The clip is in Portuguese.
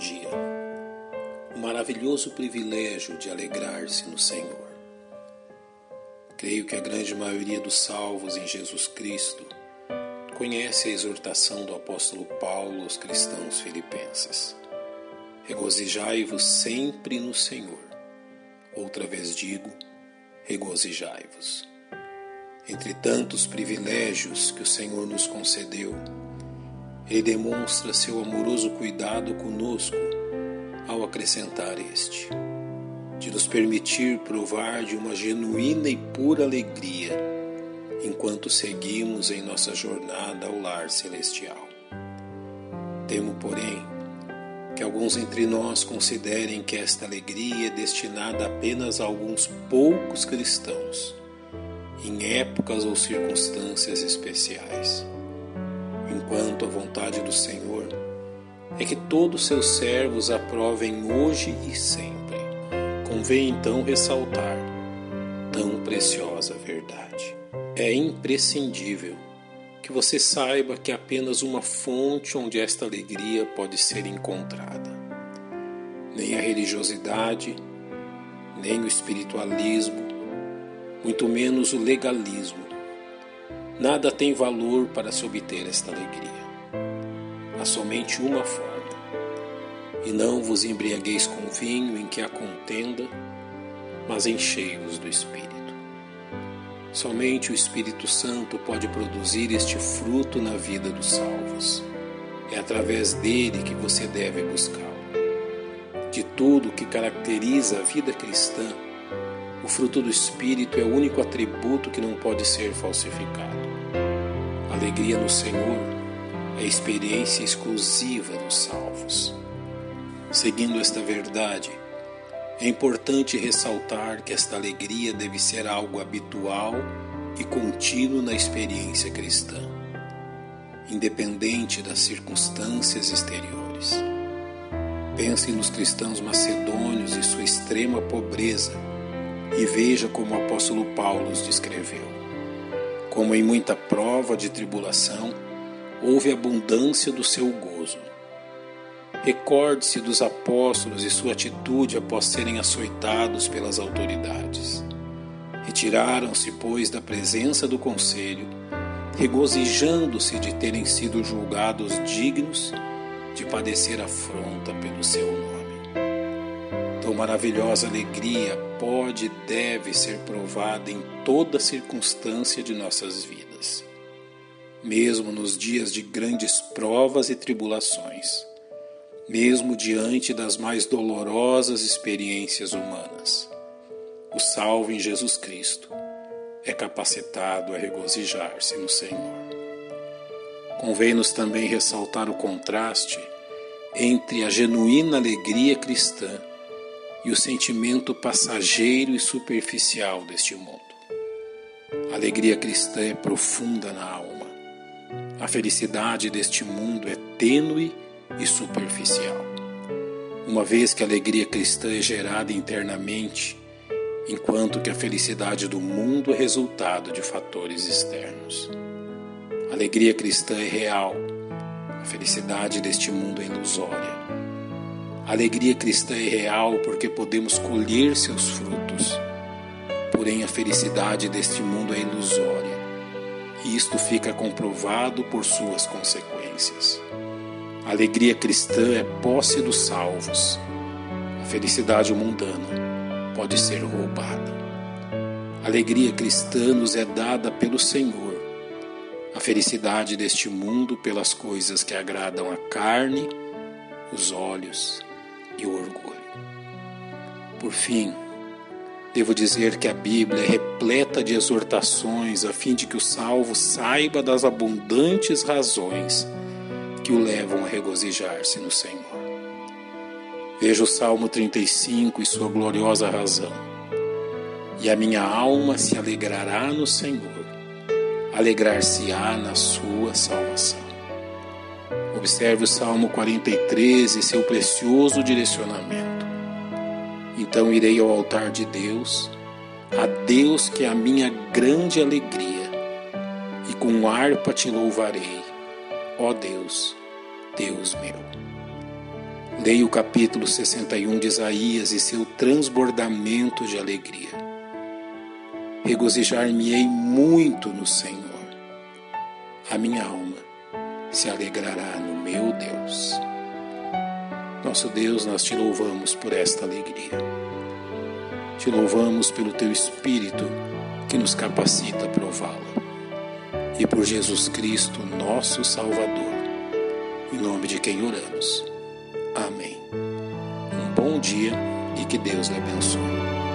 dia. O maravilhoso privilégio de alegrar-se no Senhor. Creio que a grande maioria dos salvos em Jesus Cristo conhece a exortação do apóstolo Paulo aos cristãos filipenses. Regozijai-vos sempre no Senhor. Outra vez digo, regozijai-vos. Entre tantos privilégios que o Senhor nos concedeu, ele demonstra seu amoroso cuidado conosco ao acrescentar este, de nos permitir provar de uma genuína e pura alegria enquanto seguimos em nossa jornada ao lar celestial. Temo, porém, que alguns entre nós considerem que esta alegria é destinada apenas a alguns poucos cristãos, em épocas ou circunstâncias especiais enquanto a vontade do Senhor é que todos seus servos aprovem hoje e sempre. Convém então ressaltar tão preciosa verdade. É imprescindível que você saiba que apenas uma fonte onde esta alegria pode ser encontrada. Nem a religiosidade, nem o espiritualismo, muito menos o legalismo Nada tem valor para se obter esta alegria. Há somente uma forma. E não vos embriagueis com vinho em que há contenda, mas enchei-vos do Espírito. Somente o Espírito Santo pode produzir este fruto na vida dos salvos. É através dele que você deve buscá-lo. De tudo que caracteriza a vida cristã, o fruto do Espírito é o único atributo que não pode ser falsificado alegria no Senhor é a experiência exclusiva dos salvos. Seguindo esta verdade, é importante ressaltar que esta alegria deve ser algo habitual e contínuo na experiência cristã, independente das circunstâncias exteriores. Pense nos cristãos macedônios e sua extrema pobreza e veja como o apóstolo Paulo os descreveu. Como em muita prova de tribulação, houve abundância do seu gozo. Recorde-se dos apóstolos e sua atitude após serem açoitados pelas autoridades. Retiraram-se, pois, da presença do conselho, regozijando-se de terem sido julgados dignos de padecer afronta pelo seu nome. Tão maravilhosa alegria pode e deve ser provada em toda circunstância de nossas vidas, mesmo nos dias de grandes provas e tribulações, mesmo diante das mais dolorosas experiências humanas. O salvo em Jesus Cristo é capacitado a regozijar-se no Senhor. Convém-nos também ressaltar o contraste entre a genuína alegria cristã e o sentimento passageiro e superficial deste mundo. A alegria cristã é profunda na alma. A felicidade deste mundo é tênue e superficial. Uma vez que a alegria cristã é gerada internamente, enquanto que a felicidade do mundo é resultado de fatores externos. A alegria cristã é real, a felicidade deste mundo é ilusória. Alegria cristã é real porque podemos colher seus frutos. Porém, a felicidade deste mundo é ilusória, e isto fica comprovado por suas consequências. A alegria cristã é posse dos salvos. A felicidade mundana pode ser roubada. A alegria cristã nos é dada pelo Senhor. A felicidade deste mundo pelas coisas que agradam a carne, os olhos e o orgulho. Por fim, devo dizer que a Bíblia é repleta de exortações a fim de que o salvo saiba das abundantes razões que o levam a regozijar-se no Senhor. Veja o Salmo 35 e sua gloriosa razão. E a minha alma se alegrará no Senhor, alegrar-se-á na sua salvação. Observe o Salmo 43 e seu precioso direcionamento. Então irei ao altar de Deus, a Deus que é a minha grande alegria, e com harpa te louvarei, ó Deus, Deus meu. Leia o capítulo 61 de Isaías e seu transbordamento de alegria. Regozijar-me-ei muito no Senhor. A minha alma se alegrará meu Deus. Nosso Deus, nós te louvamos por esta alegria. Te louvamos pelo teu Espírito que nos capacita a prová-la. E por Jesus Cristo, nosso Salvador, em nome de quem oramos. Amém. Um bom dia e que Deus lhe abençoe.